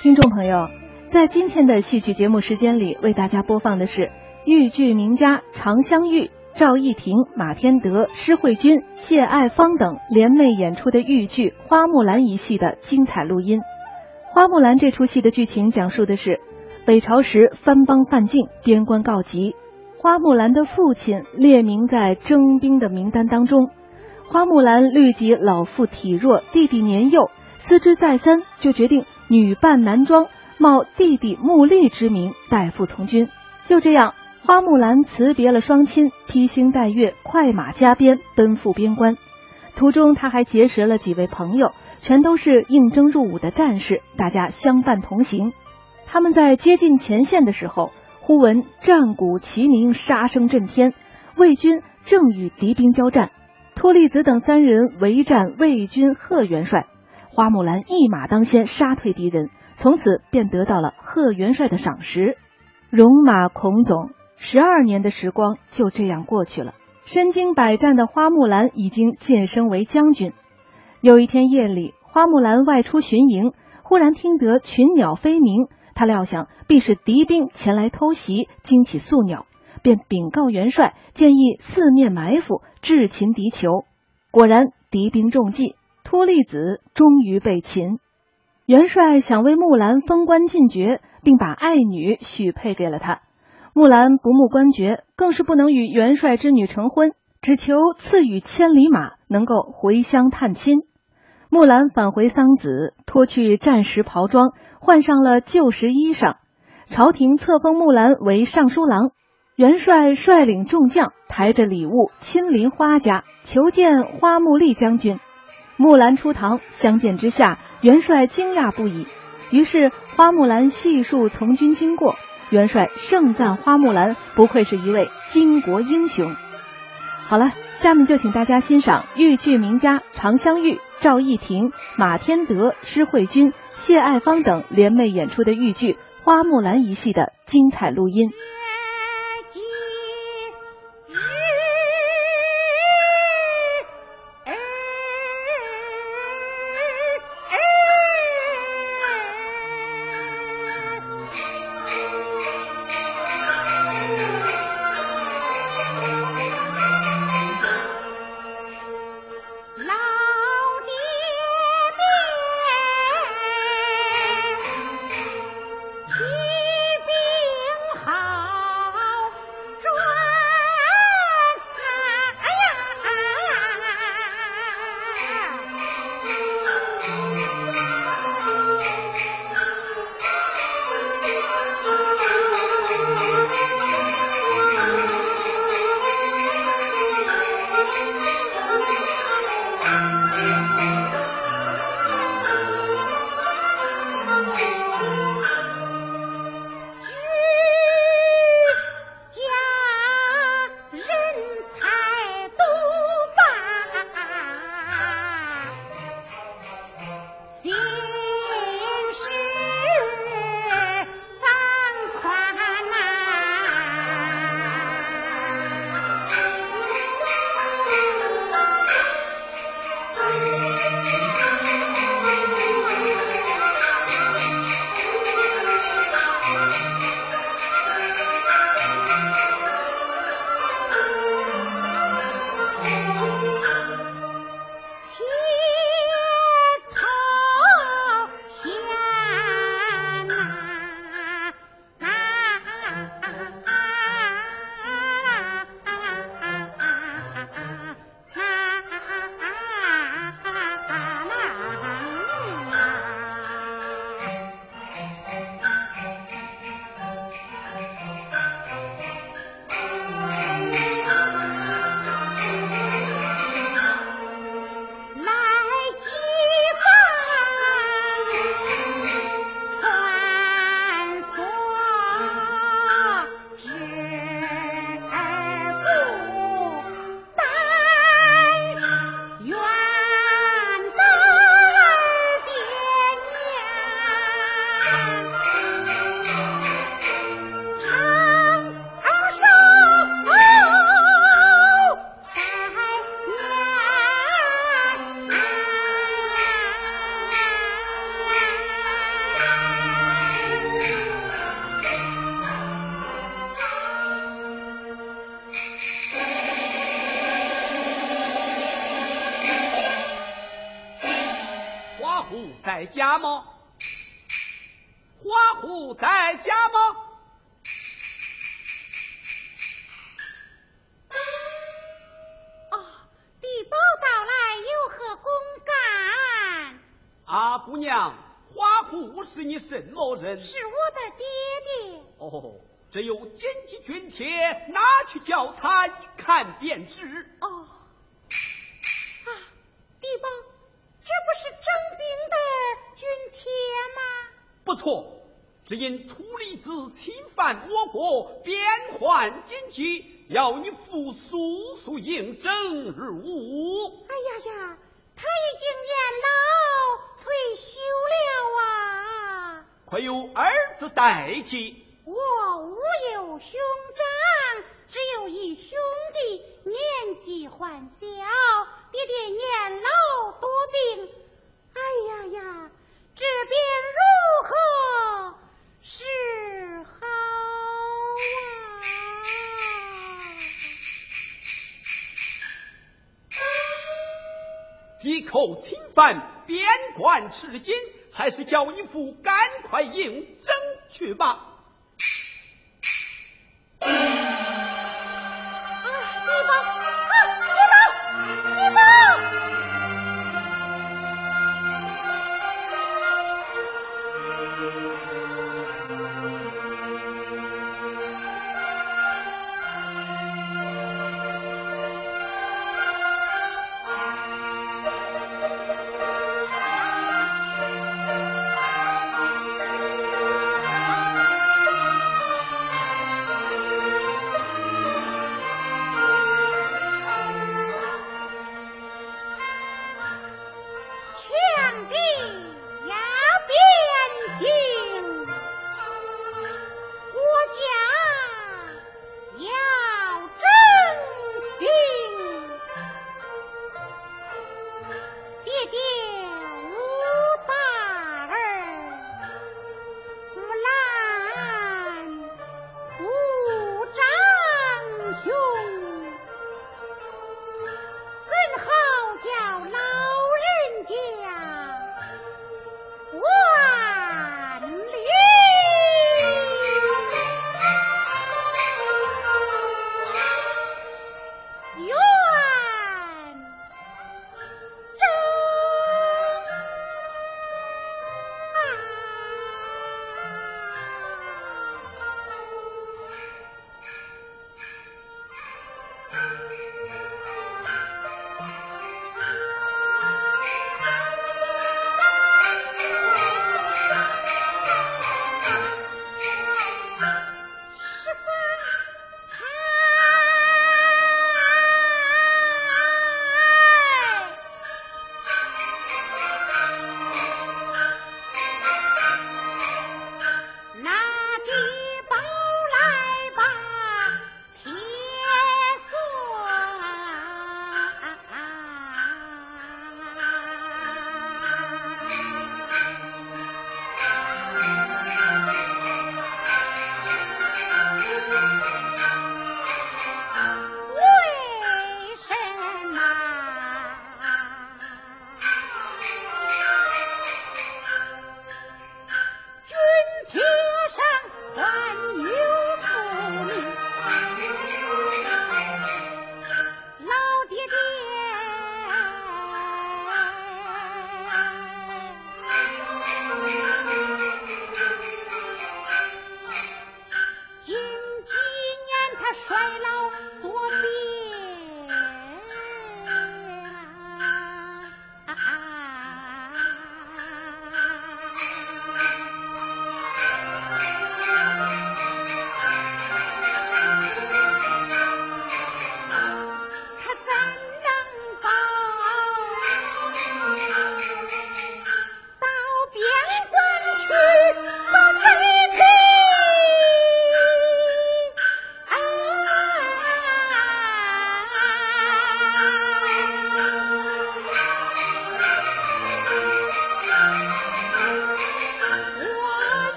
听众朋友，在今天的戏曲节目时间里，为大家播放的是豫剧名家常香玉、赵艺婷、马天德、施慧君、谢爱芳等联袂演出的豫剧《花木兰》一戏的精彩录音。《花木兰》这出戏的剧情讲述的是北朝时藩邦犯境，边关告急，花木兰的父亲列名在征兵的名单当中。花木兰虑及老父体弱，弟弟年幼，思之再三，就决定。女扮男装，冒弟弟穆丽之名代父从军。就这样，花木兰辞别了双亲，披星戴月，快马加鞭，奔赴边关。途中，他还结识了几位朋友，全都是应征入伍的战士，大家相伴同行。他们在接近前线的时候，忽闻战鼓齐鸣，杀声震天，魏军正与敌兵交战。托利子等三人围战魏军贺元帅。花木兰一马当先，杀退敌人，从此便得到了贺元帅的赏识。戎马孔总，十二年的时光就这样过去了。身经百战的花木兰已经晋升为将军。有一天夜里，花木兰外出巡营，忽然听得群鸟飞鸣，他料想必是敌兵前来偷袭，惊起宿鸟，便禀告元帅，建议四面埋伏，智擒敌囚。果然，敌兵中计。托利子终于被擒，元帅想为木兰封官进爵，并把爱女许配给了他。木兰不慕官爵，更是不能与元帅之女成婚，只求赐予千里马，能够回乡探亲。木兰返回桑梓，脱去战时袍装，换上了旧时衣裳。朝廷册封木兰为尚书郎，元帅率领众将，抬着礼物亲临花家，求见花木丽将军。木兰出堂相见之下，元帅惊讶不已。于是花木兰细述从军经过，元帅盛赞花木兰不愧是一位巾帼英雄。好了，下面就请大家欣赏豫剧名家常香玉、赵艺婷、马天德、施慧君、谢爱芳等联袂演出的豫剧《花木兰》一戏的精彩录音。在家吗？花虎在家吗？哦，地保到来，有何公干？啊，姑娘，花虎是你什么人？是我的爹爹。哦，这有金鸡军帖，拿去叫他一看便知。哦，只因秃驴子侵犯我国，边患紧急，要你父速速应征入伍。哎呀呀，他已经年老退休了啊！快有儿子代替。我无有兄长，只有一兄弟，年纪还小，爹爹年老多病。哎呀呀，这便如何是好啊？一口侵犯边关吃紧，还是叫义父赶快应征去吧。啊，义父。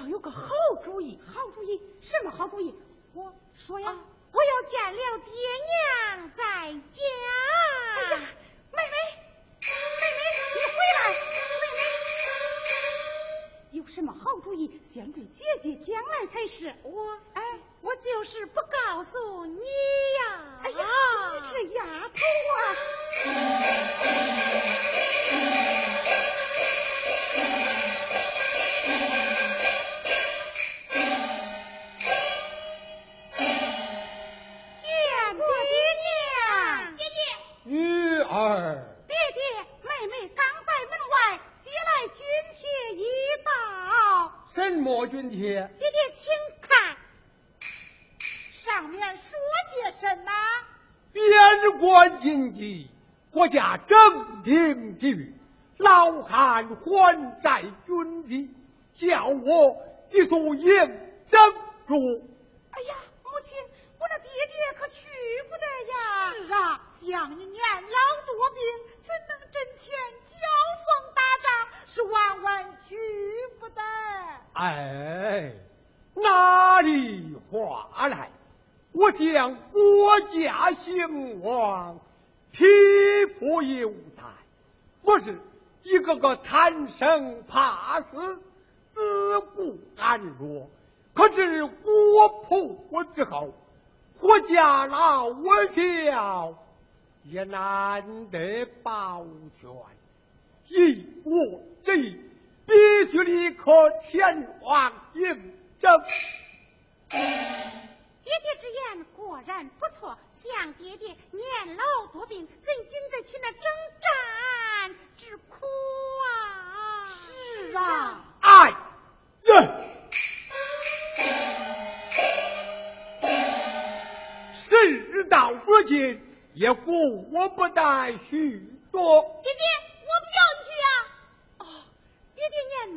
要有个好主意，好主意，什么好主意？我说呀，我要见了爹娘再讲。妹妹，妹妹，你回来，妹妹，有什么好主意，先对姐姐讲来才是。我，哎，我就是不告诉你呀。哎呀，你这丫头啊！关紧急，国家正定地狱，老汉还在军机，叫我急速应征入。哎呀，母亲，我那爹爹可去不得呀！是啊，像你年老多病，怎能阵前交锋打仗？是万万去不得。哎，哪里话来？我将国家兴亡，匹夫有责。不是一个个贪生怕死、自顾安弱。可知国破之后，国家老我小也难得保全。以我之意，必须立刻前往应征。爹爹之言果然不错，想爹爹年老多病，怎经得起那征战之苦啊？是啊，哎呀！事到如今，也顾不带许多。爹爹。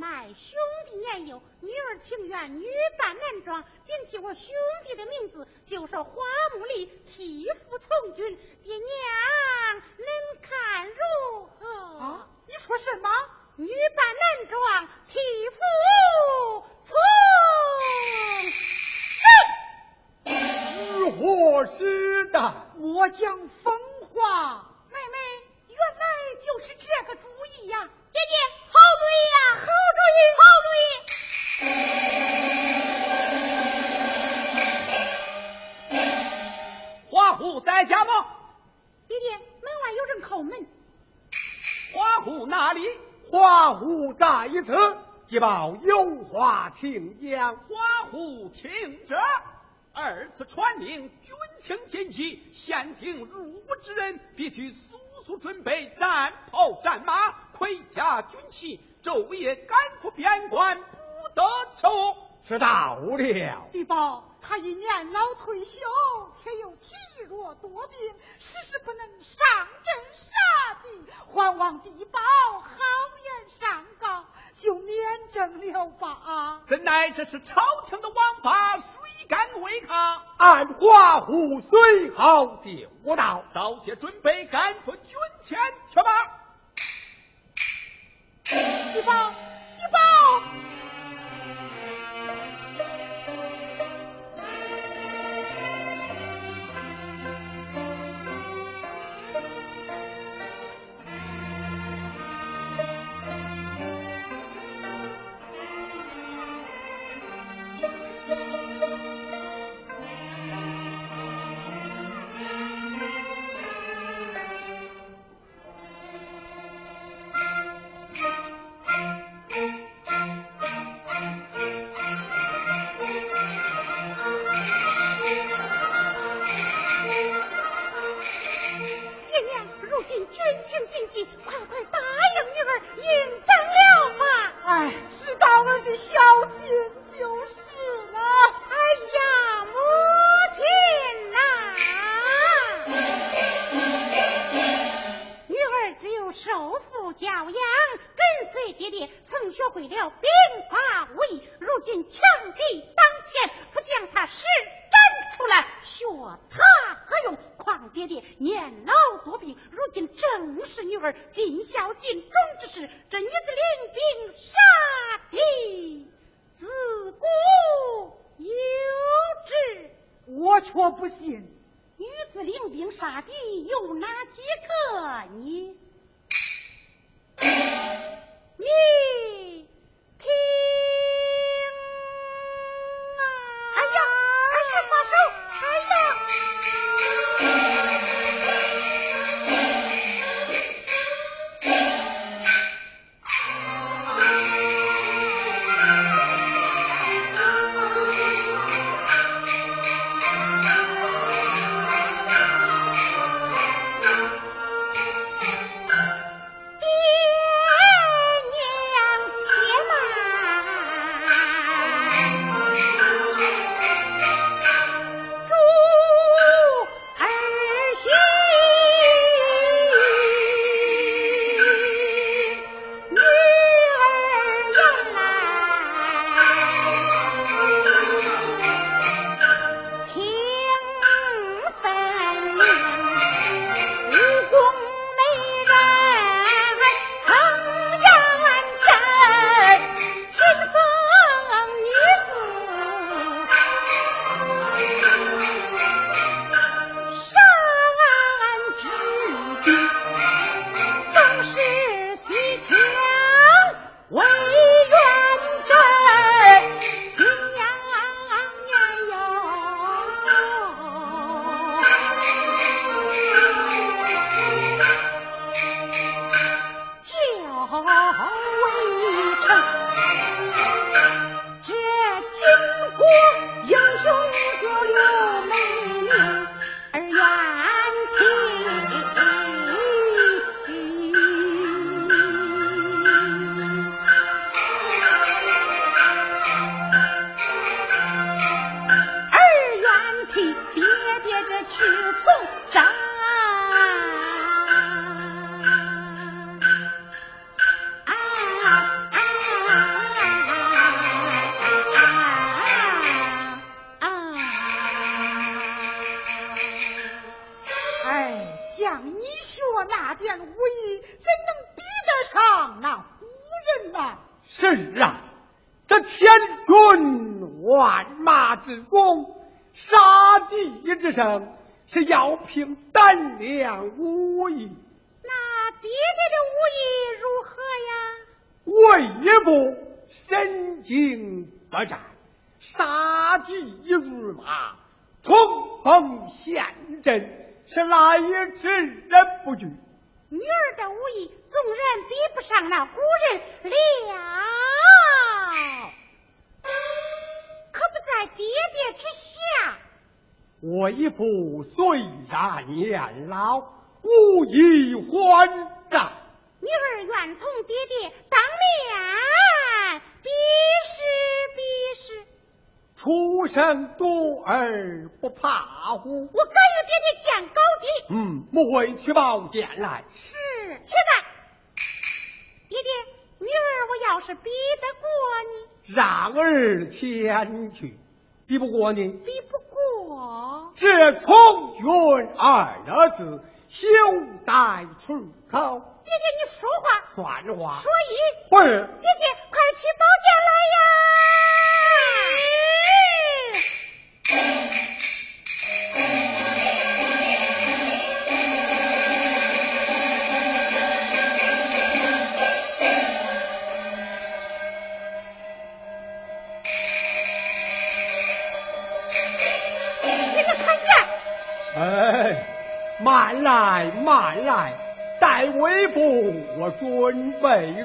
年迈兄弟年幼，女儿情愿女扮男装，顶替我兄弟的名字，就是花木里替父从军。爹娘，恁看如何？啊，你说什么？女扮男装，替父从军？如何是的？莫讲疯话。妹妹，原来就是这个主意呀！姐姐。好主意呀！好主意！好主意！花虎在家吗？爹爹，门外有人叩门。花虎哪里？花虎在此，即报有话请讲。花虎听着，二次传令，军情紧急，限定入伍之人必须速准备战袍战马。盔甲军器，昼夜赶赴边关，不得手。是大无了。地保，他已年老退休，且又体弱多病，时时不能上阵杀敌，还望地保好言上告，就了吧。怎奈这是朝廷的王法，谁敢违抗？按华虎随后就到，早些准备赶赴军前去吧。地保，是要凭胆量武艺。那爹爹的武艺如何呀？我一步身经百战，杀敌如麻，冲锋陷阵，是来之人不惧。女儿的武艺纵然比不上那古人了，可不在爹爹之下。我一父虽然年老，无以还债。女儿愿从爹爹当面比试比试。初生犊儿不怕虎。我敢与爹爹见高低。嗯，母会去报殿来。是，且慢。爹爹，女儿我要是比得过你，让儿前去。比不过你，比不过。这从云二字，休待出口。姐姐，你说话算话。说一不是。姐姐，快去宝来，慢来。待微步，我准备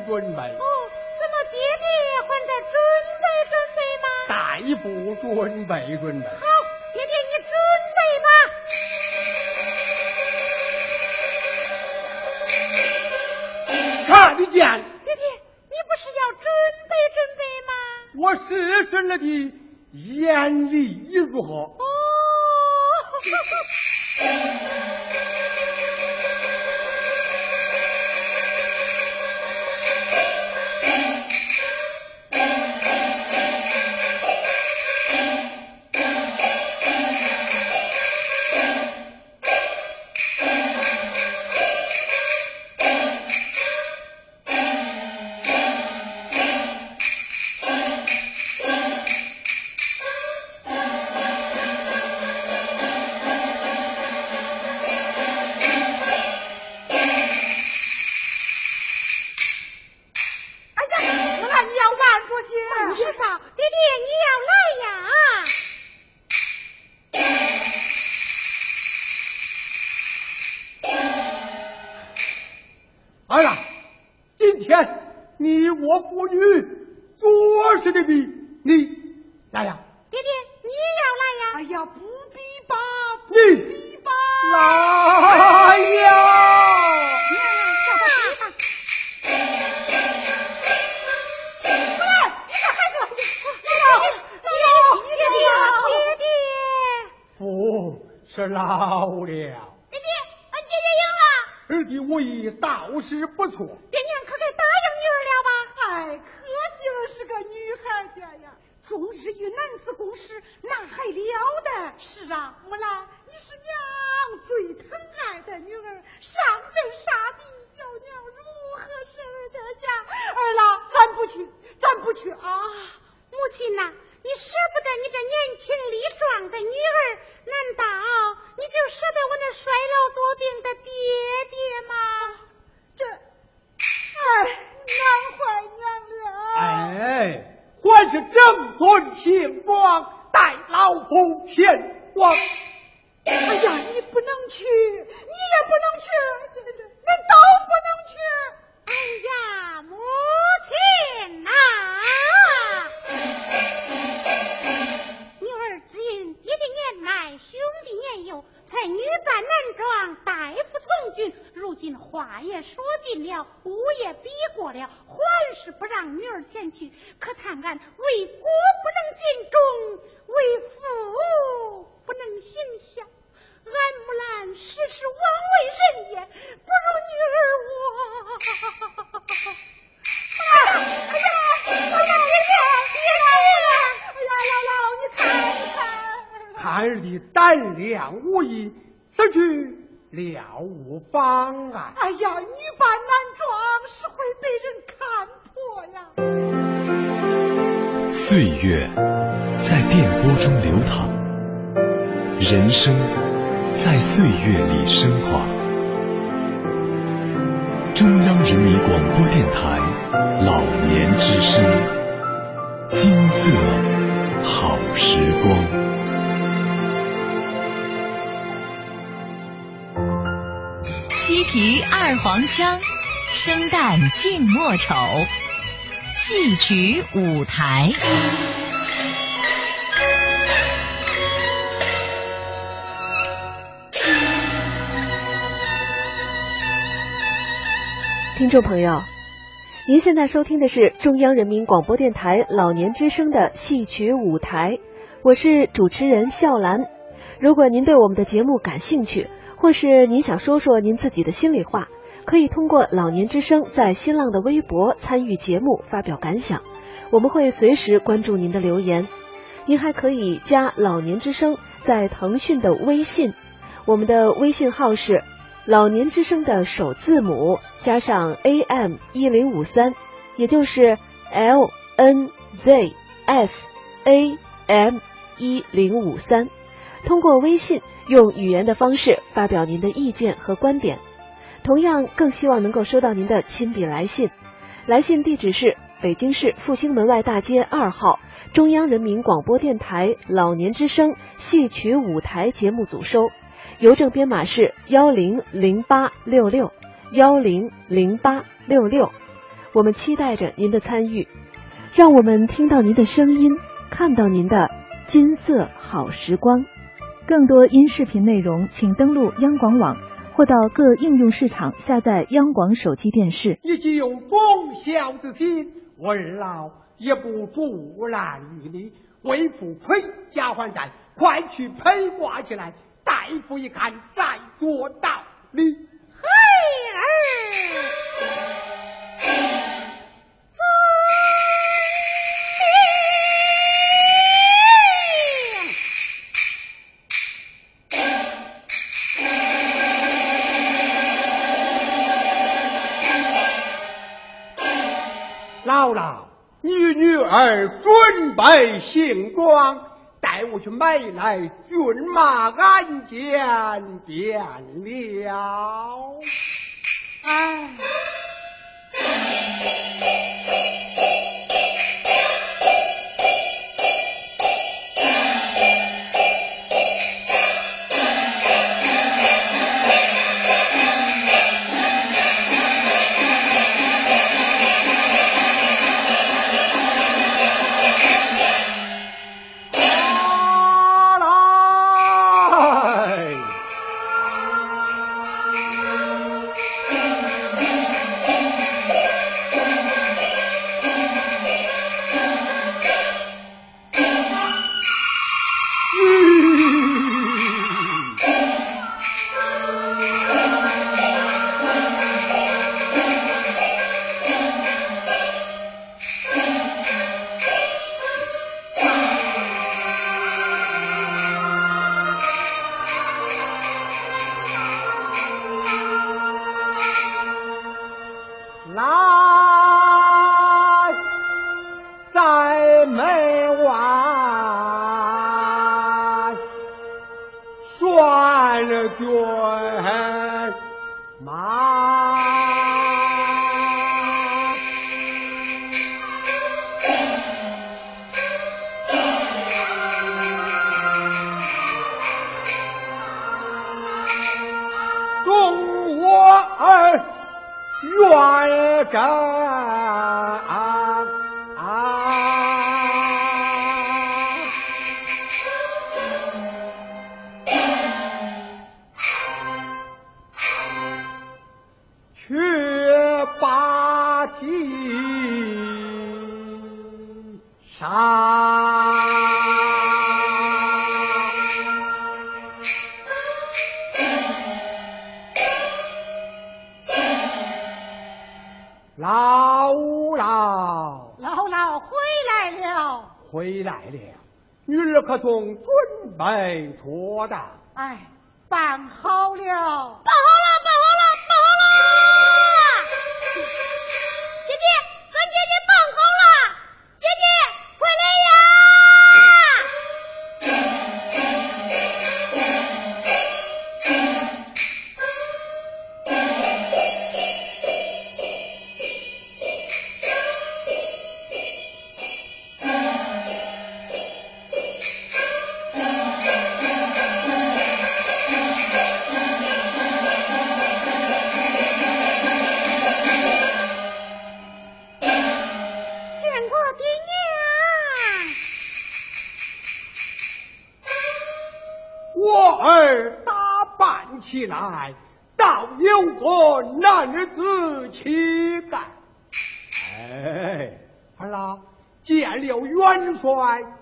准备。哦，怎么爹爹还在准备准备吗？待一步，准备准备。好，爹爹你准备吧。看得见。爹爹，你不是要准备准备吗？我试试了的眼力如何？哦。我父女做事的比你来呀，爹爹你也要来呀？哎呀，不必吧，不你比吧，来呀！父是老了。儿的武艺倒是不错。爹娘可该答应女儿了吧？哎，可惜儿是个女孩家呀，终日与男子共事，那还了得？是啊，木兰，你是娘最疼爱的女儿，上阵杀敌，叫娘如何舍得下？儿啦，咱不去，咱不去啊！母亲呐、你舍不得你这年轻力壮的女儿，难道你就舍得我那衰老多病的爹爹吗？这，哎，难坏娘了。哎，还是整顿行装，带老夫前往。哎呀，你不能去，你也不能去，这这，恁都不能去。哎呀，母亲呐、女兄弟年幼，才女扮男装，代夫从军。如今话也说尽了，武也比过了，还是不让女儿前去。可叹俺为国不能尽忠，为父不能行孝。俺木兰时时枉为人也，不如女儿儿的胆量武艺，此去了无妨碍。哎呀，女扮男装是会被人看破呀。岁月在电波中流淌，人生在岁月里升华。中央人民广播电台老年之声，金色好时光。皮二黄腔，生旦净末丑，戏曲舞台。听众朋友，您现在收听的是中央人民广播电台老年之声的戏曲舞台，我是主持人笑兰。如果您对我们的节目感兴趣，或是您想说说您自己的心里话，可以通过老年之声在新浪的微博参与节目发表感想，我们会随时关注您的留言。您还可以加老年之声在腾讯的微信，我们的微信号是老年之声的首字母加上 AM 一零五三，也就是 L N Z S A M 一零五三。通过微信。用语言的方式发表您的意见和观点，同样更希望能够收到您的亲笔来信。来信地址是北京市复兴门外大街二号中央人民广播电台老年之声戏曲舞台节目组收，邮政编码是幺零零八六六幺零零八六六。我们期待着您的参与，让我们听到您的声音，看到您的金色好时光。更多音视频内容，请登录央广网或到各应用市场下载央广手机电视。你既有忠孝之心，我二老也不阻拦于你。为父盔甲还债，快去披挂起来，大夫一看再做道理。孩儿。儿准备行装，带我去买来骏马鞍鞯便了。哎，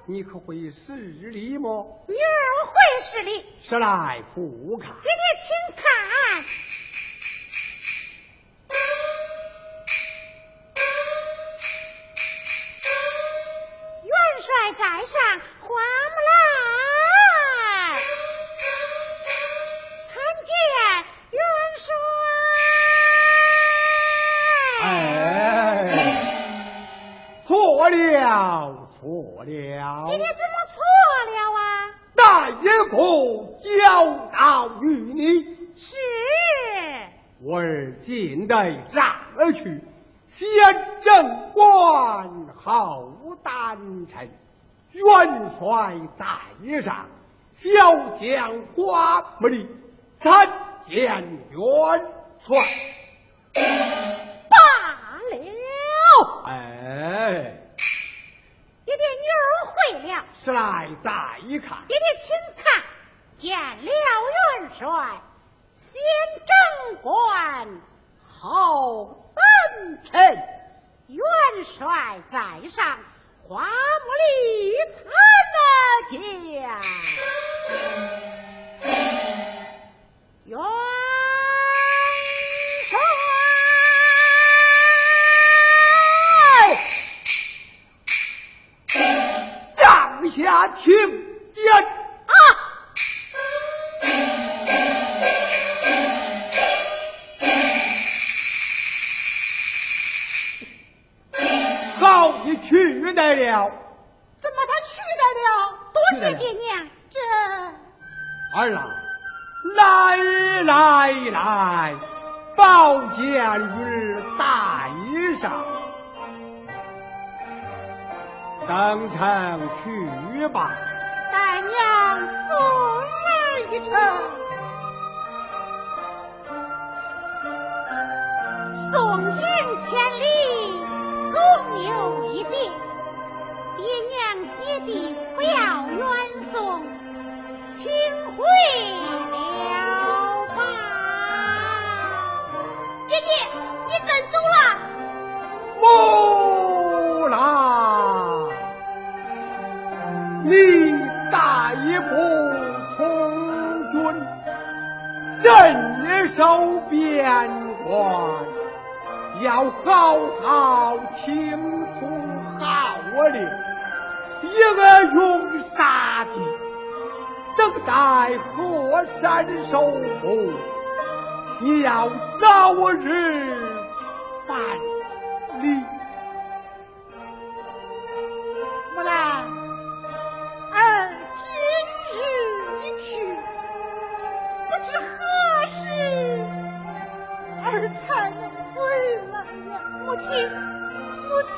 你可会施礼么？女儿会施礼，是来俯看。爹爹请看。元帅在上，元帅在上，小将花木里参见元帅。罢了。哎，爹爹，女儿会了。是来再一看。爹爹，请看，见了元帅，先正官，后丹臣。元帅在上，花木里参见。元帅。帐下听言。取得了。怎么他取得了？多谢爹娘，这二郎，来来来，宝剑玉带上，登城去吧。待娘送儿一程。送行千里，总有一别。爹娘姐弟不要远送，请回了吧。姐姐，你跟走了。木兰，你大一步从军，镇守边关，要好好听从号令，一个用杀敌，等待河山收复，你要早日返礼。木兰，儿今日一去，不知何时儿才能回来呀？母亲，母亲，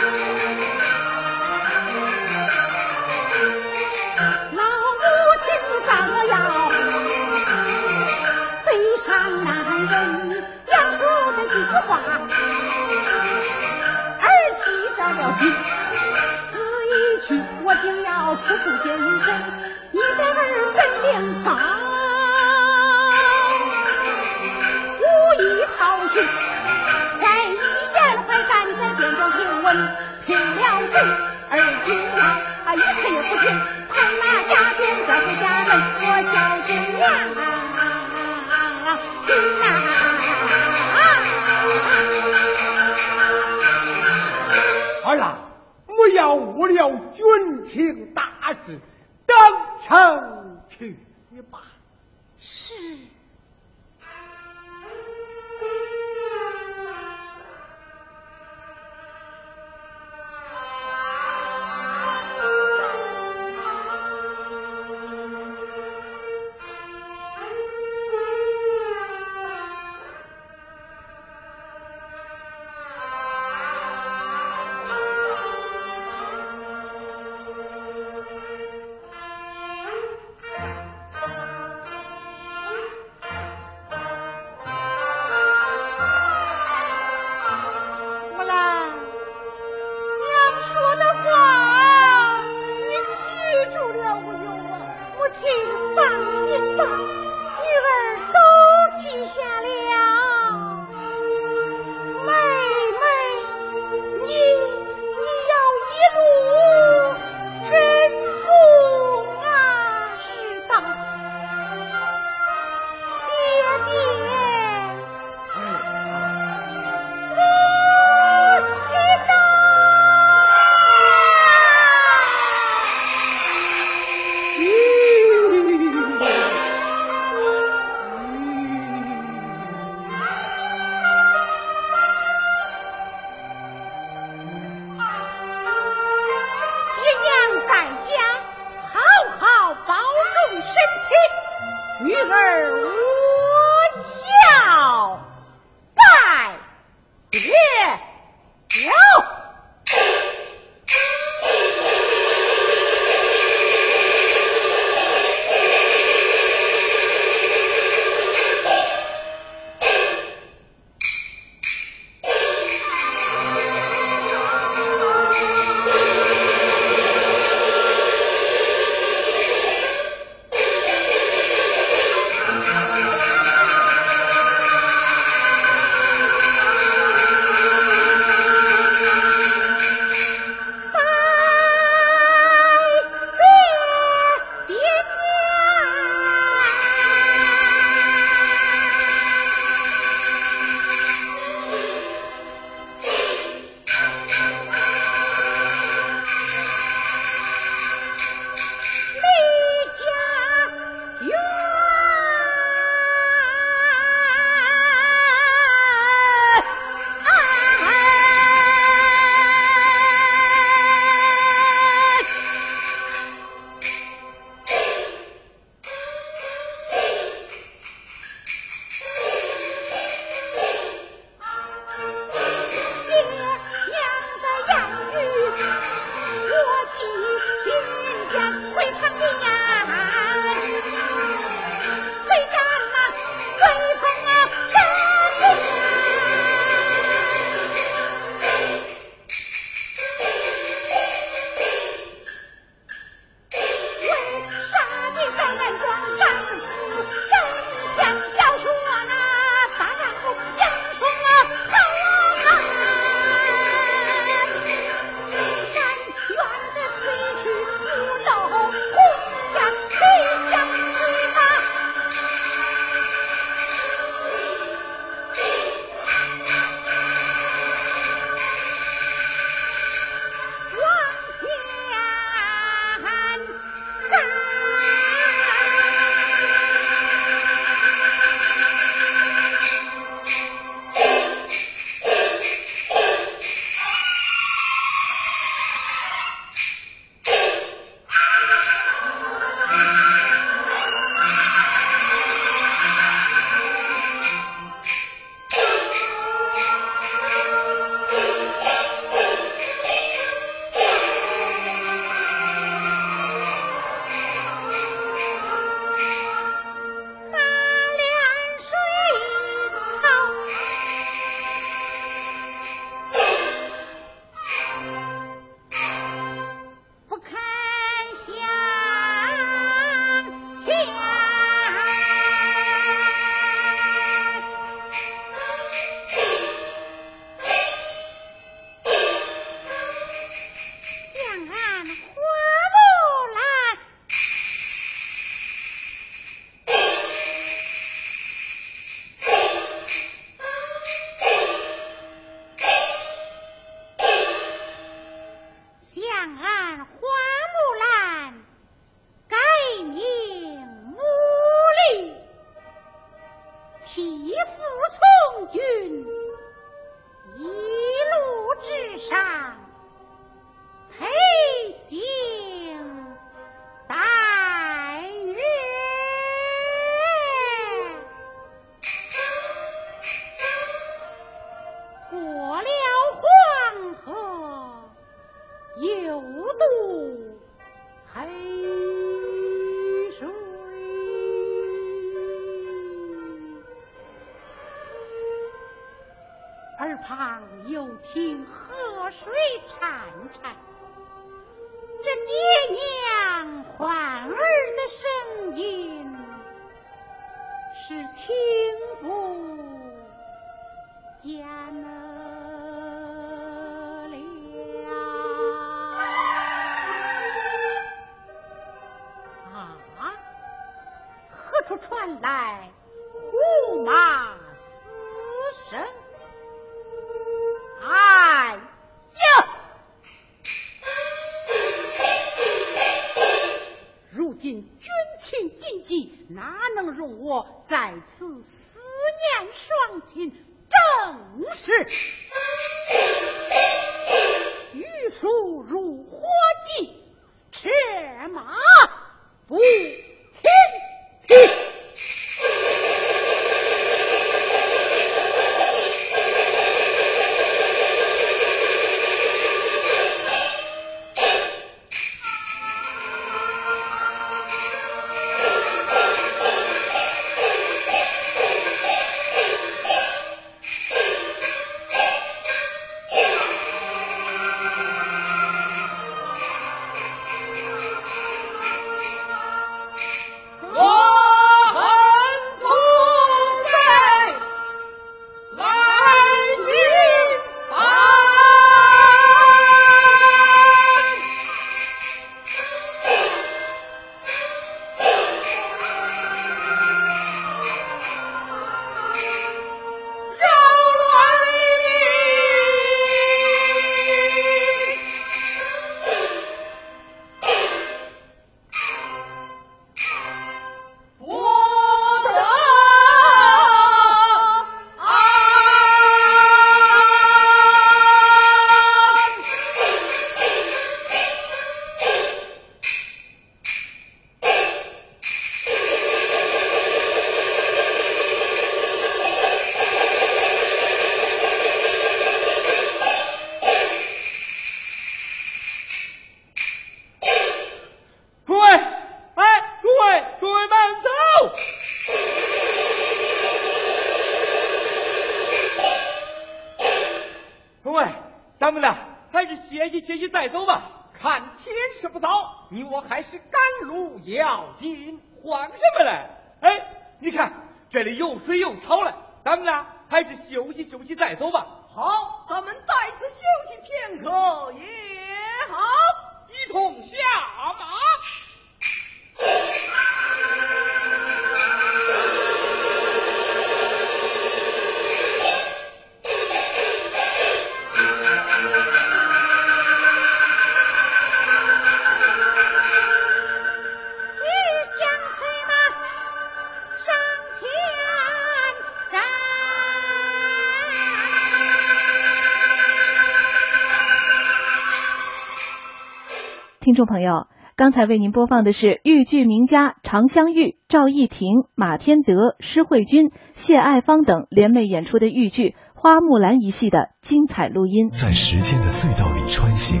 众朋友，刚才为您播放的是豫剧名家常香玉、赵艺婷、马天德、施慧君、谢爱芳等联袂演出的豫剧《花木兰》一戏的精彩录音。在时间的隧道里穿行，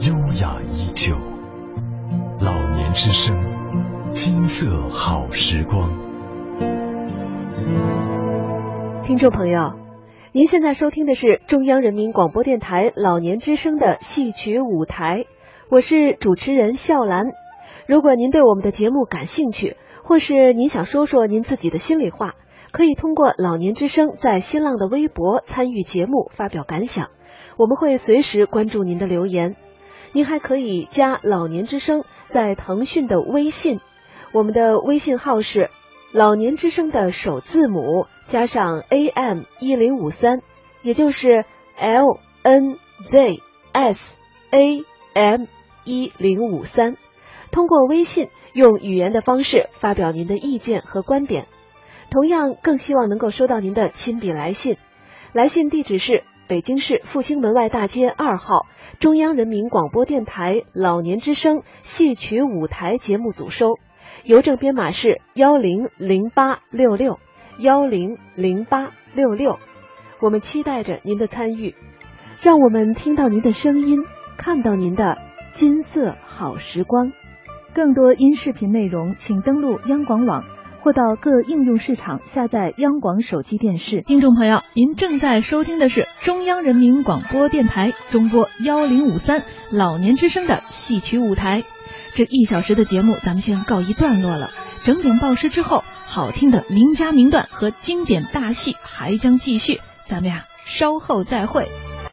优雅依旧。老年之声，金色好时光。听众朋友，您现在收听的是中央人民广播电台老年之声的戏曲舞台。我是主持人笑兰。如果您对我们的节目感兴趣，或是您想说说您自己的心里话，可以通过老年之声在新浪的微博参与节目，发表感想。我们会随时关注您的留言。您还可以加老年之声在腾讯的微信，我们的微信号是老年之声的首字母加上 AM 一零五三，也就是 L N Z S A M。一零五三，通过微信用语言的方式发表您的意见和观点。同样，更希望能够收到您的亲笔来信。来信地址是北京市复兴门外大街二号中央人民广播电台老年之声戏曲舞台节目组收，邮政编码是幺零零八六六幺零零八六六。我们期待着您的参与，让我们听到您的声音，看到您的。金色好时光，更多音视频内容，请登录央广网或到各应用市场下载央广手机电视。听众朋友，您正在收听的是中央人民广播电台中波幺零五三老年之声的戏曲舞台。这一小时的节目，咱们先告一段落了。整点报时之后，好听的名家名段和经典大戏还将继续。咱们呀，稍后再会。